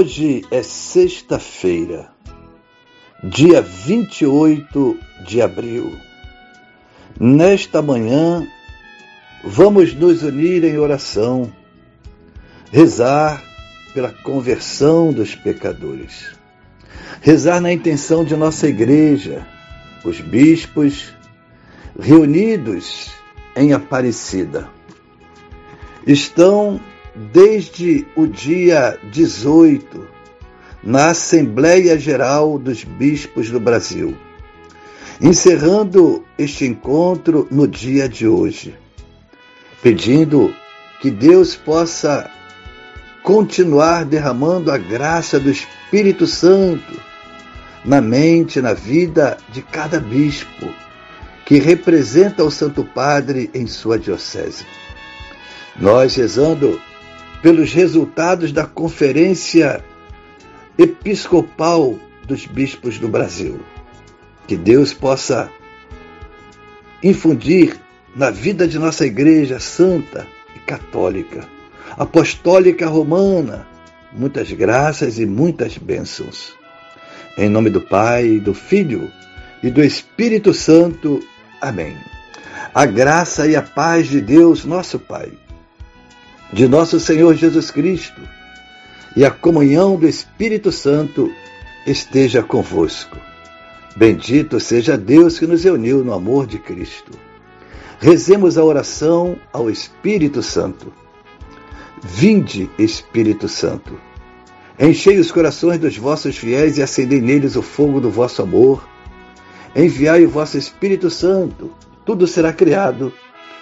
Hoje é sexta-feira, dia 28 de abril. Nesta manhã, vamos nos unir em oração, rezar pela conversão dos pecadores, rezar na intenção de nossa igreja, os bispos reunidos em Aparecida. Estão desde o dia 18 na Assembleia Geral dos Bispos do Brasil, encerrando este encontro no dia de hoje, pedindo que Deus possa continuar derramando a graça do Espírito Santo na mente, na vida de cada bispo que representa o Santo Padre em sua diocese. Nós rezando pelos resultados da Conferência Episcopal dos Bispos do Brasil. Que Deus possa infundir na vida de nossa Igreja Santa e Católica, Apostólica Romana, muitas graças e muitas bênçãos. Em nome do Pai, do Filho e do Espírito Santo. Amém. A graça e a paz de Deus, nosso Pai de nosso Senhor Jesus Cristo e a comunhão do Espírito Santo esteja convosco. Bendito seja Deus que nos uniu no amor de Cristo. Rezemos a oração ao Espírito Santo. Vinde, Espírito Santo. Enchei os corações dos vossos fiéis e acendei neles o fogo do vosso amor. Enviai o vosso Espírito Santo, tudo será criado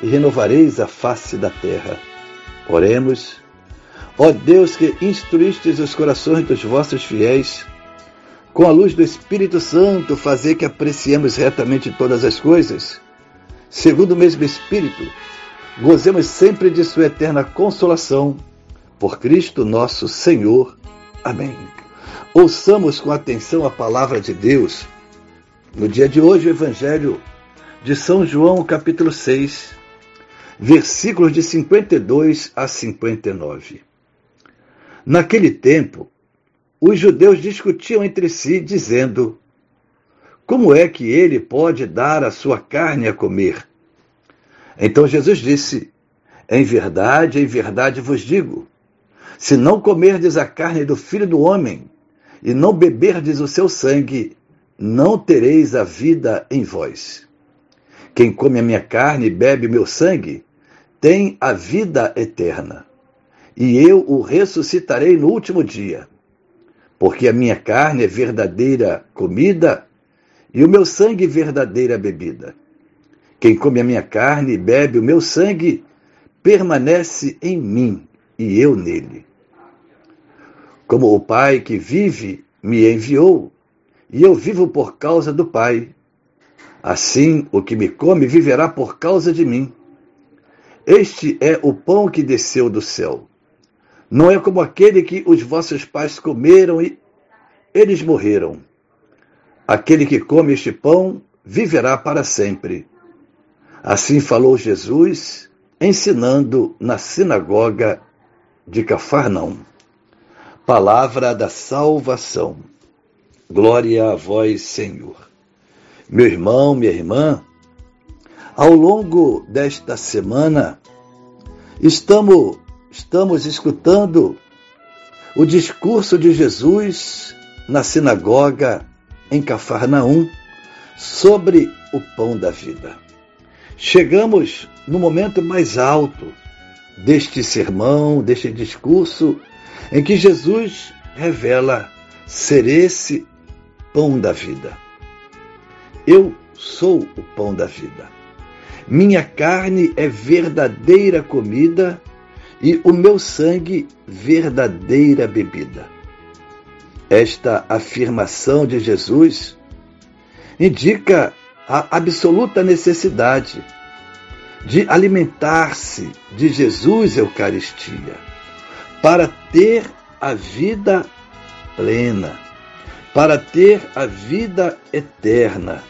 e renovareis a face da terra. Oremos. Ó Deus que instruístes os corações dos vossos fiéis, com a luz do Espírito Santo, fazer que apreciemos retamente todas as coisas, segundo o mesmo Espírito, gozemos sempre de Sua eterna consolação. Por Cristo nosso Senhor. Amém. Ouçamos com atenção a palavra de Deus. No dia de hoje, o Evangelho de São João, capítulo 6, versículos de 52 a 59. Naquele tempo, os judeus discutiam entre si, dizendo: Como é que ele pode dar a sua carne a comer? Então Jesus disse: Em verdade, em verdade vos digo: se não comerdes a carne do filho do homem e não beberdes o seu sangue, não tereis a vida em vós. Quem come a minha carne e bebe o meu sangue, tem a vida eterna, e eu o ressuscitarei no último dia. Porque a minha carne é verdadeira comida e o meu sangue verdadeira bebida. Quem come a minha carne e bebe o meu sangue permanece em mim e eu nele. Como o Pai que vive me enviou, e eu vivo por causa do Pai. Assim, o que me come viverá por causa de mim. Este é o pão que desceu do céu. Não é como aquele que os vossos pais comeram e eles morreram. Aquele que come este pão viverá para sempre. Assim falou Jesus, ensinando na sinagoga de Cafarnaum. Palavra da salvação. Glória a vós, Senhor. Meu irmão, minha irmã, ao longo desta semana, estamos, estamos escutando o discurso de Jesus na sinagoga em Cafarnaum sobre o pão da vida. Chegamos no momento mais alto deste sermão, deste discurso, em que Jesus revela ser esse pão da vida. Eu sou o pão da vida. Minha carne é verdadeira comida e o meu sangue verdadeira bebida. Esta afirmação de Jesus indica a absoluta necessidade de alimentar-se de Jesus Eucaristia para ter a vida plena, para ter a vida eterna.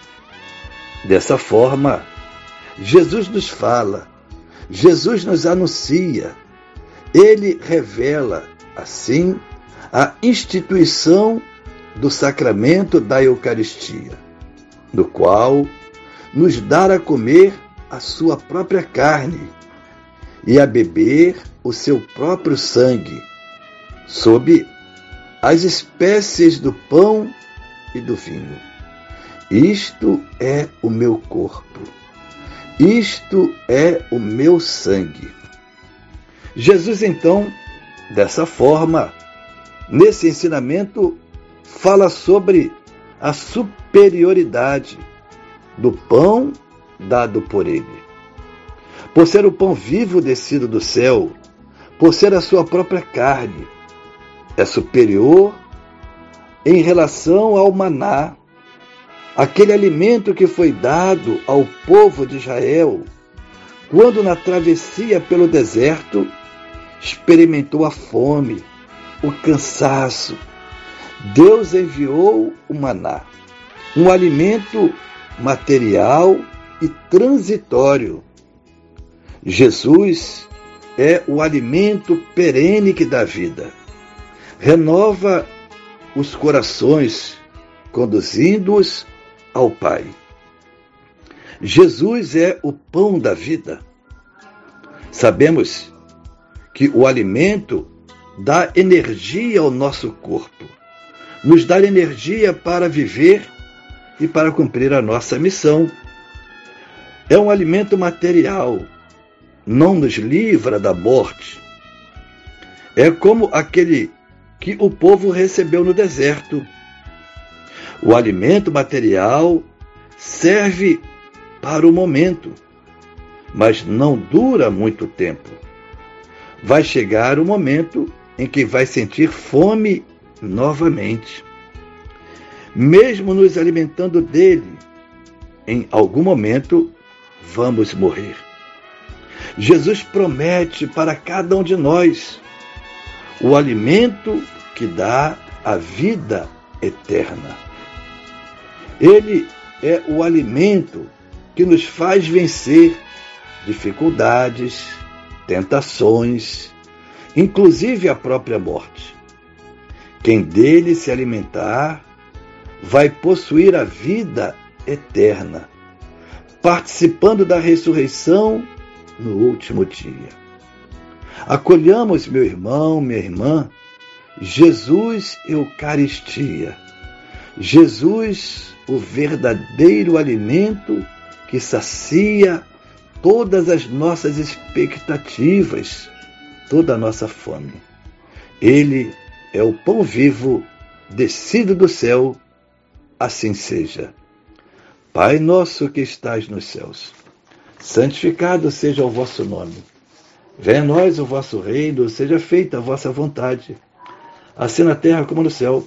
Dessa forma, Jesus nos fala, Jesus nos anuncia, ele revela, assim, a instituição do sacramento da Eucaristia, no qual nos dá a comer a sua própria carne e a beber o seu próprio sangue, sob as espécies do pão e do vinho. Isto é o meu corpo. Isto é o meu sangue. Jesus, então, dessa forma, nesse ensinamento, fala sobre a superioridade do pão dado por ele. Por ser o pão vivo descido do céu, por ser a sua própria carne, é superior em relação ao maná, aquele alimento que foi dado ao povo de Israel quando na travessia pelo deserto experimentou a fome, o cansaço. Deus enviou o maná, um alimento material e transitório. Jesus é o alimento perene que dá vida. Renova os corações, conduzindo-os ao Pai. Jesus é o pão da vida. Sabemos que o alimento dá energia ao nosso corpo, nos dá energia para viver e para cumprir a nossa missão. É um alimento material, não nos livra da morte. É como aquele que o povo recebeu no deserto. O alimento material serve para o momento, mas não dura muito tempo. Vai chegar o momento em que vai sentir fome novamente mesmo nos alimentando dele, em algum momento vamos morrer. Jesus promete para cada um de nós o alimento que dá a vida eterna. Ele é o alimento que nos faz vencer dificuldades, tentações, inclusive a própria morte. Quem dele se alimentar vai possuir a vida eterna, participando da ressurreição no último dia. Acolhamos, meu irmão, minha irmã, Jesus Eucaristia. Jesus, o verdadeiro alimento que sacia todas as nossas expectativas, toda a nossa fome. Ele é o pão vivo descido do céu assim seja. Pai nosso que estais nos céus, santificado seja o vosso nome. Venha a nós o vosso reino, seja feita a vossa vontade, assim na terra como no céu.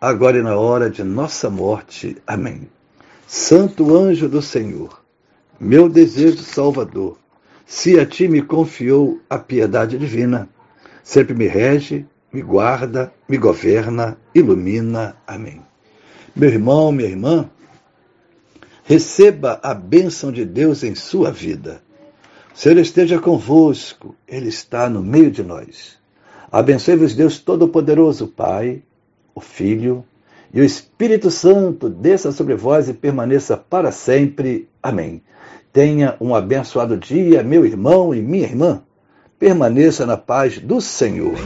agora e na hora de nossa morte. Amém. Santo anjo do Senhor, meu desejo salvador, se a ti me confiou a piedade divina, sempre me rege, me guarda, me governa, ilumina. Amém. Meu irmão, minha irmã, receba a bênção de Deus em sua vida. O Senhor esteja convosco, Ele está no meio de nós. Abençoe-vos, Deus Todo-Poderoso, Pai, o Filho e o Espírito Santo, desça sobre vós e permaneça para sempre. Amém. Tenha um abençoado dia, meu irmão e minha irmã. Permaneça na paz do Senhor.